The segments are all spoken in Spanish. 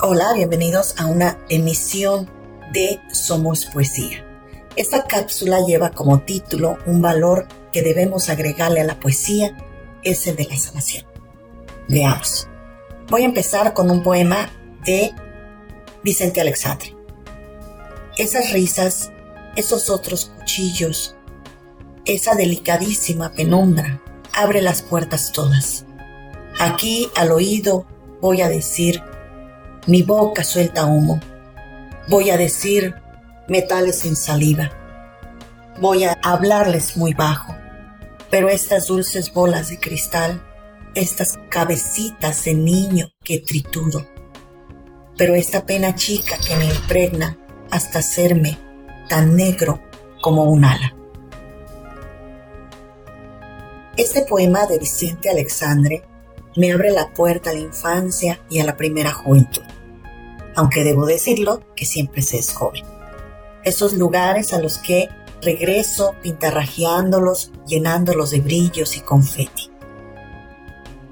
Hola, bienvenidos a una emisión de Somos Poesía. Esta cápsula lleva como título un valor que debemos agregarle a la poesía, es el de la sanación. Veamos. Voy a empezar con un poema de Vicente Alexandre. Esas risas, esos otros cuchillos, esa delicadísima penumbra, abre las puertas todas. Aquí al oído voy a decir, mi boca suelta humo, voy a decir metales en saliva, voy a hablarles muy bajo, pero estas dulces bolas de cristal, estas cabecitas de niño que trituro, pero esta pena chica que me impregna hasta hacerme tan negro como un ala. Este poema de Vicente Alexandre me abre la puerta a la infancia y a la primera juventud, aunque debo decirlo que siempre se es joven. Esos lugares a los que regreso pintarrajeándolos, llenándolos de brillos y confeti.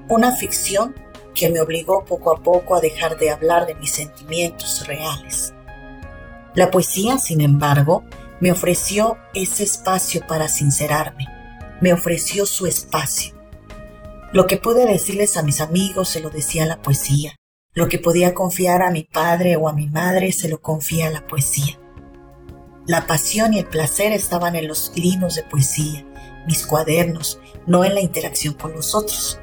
Una ficción que me obligó poco a poco a dejar de hablar de mis sentimientos reales. La poesía, sin embargo, me ofreció ese espacio para sincerarme, me ofreció su espacio. Lo que pude decirles a mis amigos se lo decía la poesía, lo que podía confiar a mi padre o a mi madre se lo confía a la poesía. La pasión y el placer estaban en los libros de poesía, mis cuadernos, no en la interacción con los otros.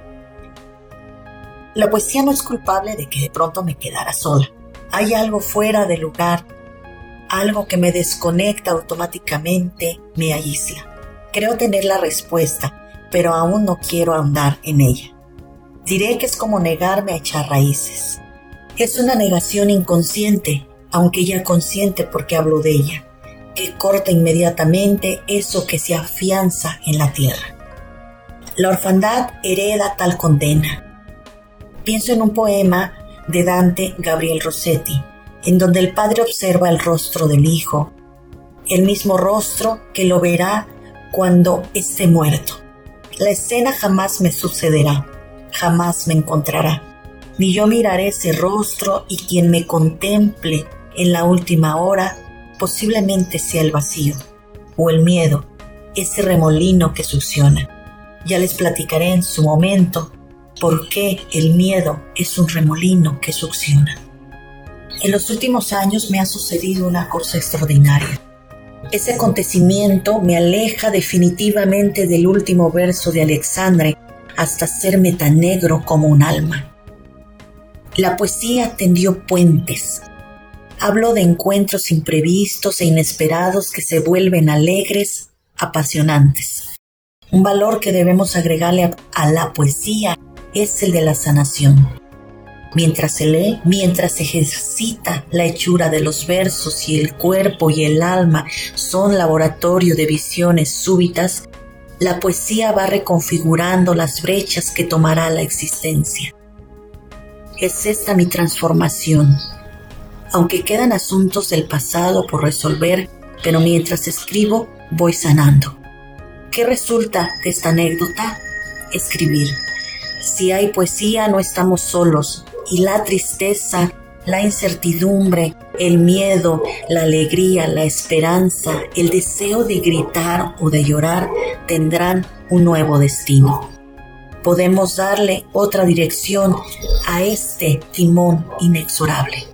La poesía no es culpable de que de pronto me quedara sola. Hay algo fuera de lugar, algo que me desconecta automáticamente, me aísla. Creo tener la respuesta, pero aún no quiero ahondar en ella. Diré que es como negarme a echar raíces. Es una negación inconsciente, aunque ya consciente porque hablo de ella que corta inmediatamente eso que se afianza en la tierra. La orfandad hereda tal condena. Pienso en un poema de Dante Gabriel Rossetti, en donde el padre observa el rostro del hijo, el mismo rostro que lo verá cuando esté muerto. La escena jamás me sucederá, jamás me encontrará, ni yo miraré ese rostro y quien me contemple en la última hora posiblemente sea el vacío o el miedo, ese remolino que succiona. Ya les platicaré en su momento por qué el miedo es un remolino que succiona. En los últimos años me ha sucedido una cosa extraordinaria. Ese acontecimiento me aleja definitivamente del último verso de Alexandre hasta hacerme tan negro como un alma. La poesía tendió puentes, Hablo de encuentros imprevistos e inesperados que se vuelven alegres, apasionantes. Un valor que debemos agregarle a, la poesía es el de la sanación. Mientras se lee, mientras se ejercita la hechura de los versos y el cuerpo y el alma son laboratorio de visiones súbitas, la poesía va reconfigurando las brechas que tomará la existencia. Es esta mi transformación, aunque quedan asuntos del pasado por resolver, pero mientras escribo voy sanando. ¿Qué resulta de esta anécdota? Escribir. Si hay poesía no estamos solos y la tristeza, la incertidumbre, el miedo, la alegría, la esperanza, el deseo de gritar o de llorar tendrán un nuevo destino. Podemos darle otra dirección a este timón inexorable.